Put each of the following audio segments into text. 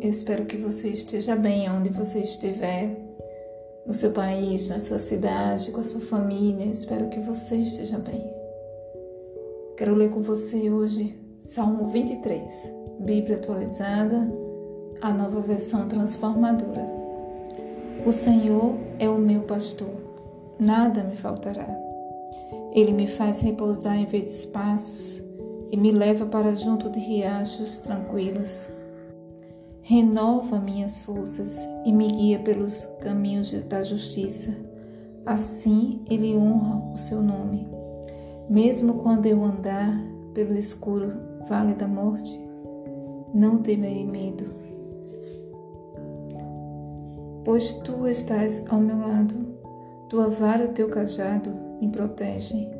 eu espero que você esteja bem onde você estiver, no seu país, na sua cidade, com a sua família. Espero que você esteja bem. Quero ler com você hoje Salmo 23, Bíblia atualizada, a nova versão transformadora. O Senhor é o meu pastor, nada me faltará. Ele me faz repousar em verdes passos e me leva para junto de riachos tranquilos renova minhas forças e me guia pelos caminhos da justiça. Assim ele honra o seu nome. Mesmo quando eu andar pelo escuro vale da morte, não temerei medo, pois tu estás ao meu lado, tua vara e o teu cajado me protegem.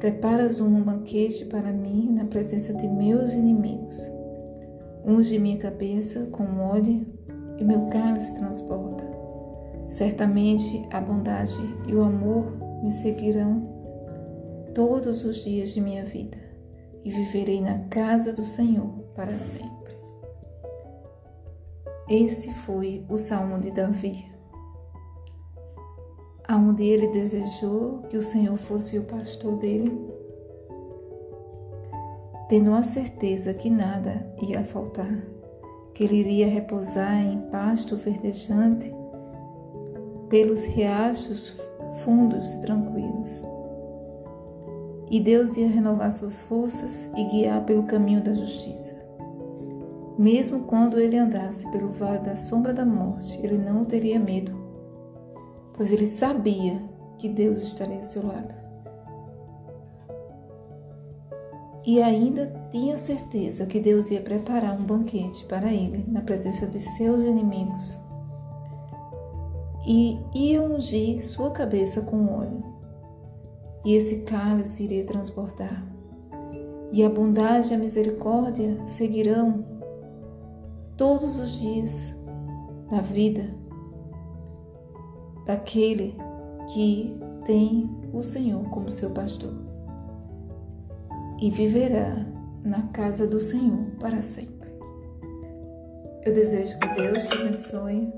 Preparas um banquete para mim na presença de meus inimigos. Unge minha cabeça com óleo e meu cálice transborda. Certamente a bondade e o amor me seguirão todos os dias de minha vida e viverei na casa do Senhor para sempre. Esse foi o salmo de Davi, onde ele desejou que o Senhor fosse o pastor dele tendo a certeza que nada ia faltar, que ele iria repousar em pasto verdejante pelos riachos fundos e tranquilos. E Deus ia renovar suas forças e guiar pelo caminho da justiça. Mesmo quando ele andasse pelo vale da sombra da morte, ele não teria medo, pois ele sabia que Deus estaria ao seu lado. E ainda tinha certeza que Deus ia preparar um banquete para ele na presença de seus inimigos e ia ungir sua cabeça com óleo. E esse cálice iria transportar. E a bondade e a misericórdia seguirão todos os dias da vida daquele que tem o Senhor como seu pastor e viverá na casa do Senhor para sempre. Eu desejo que Deus te abençoe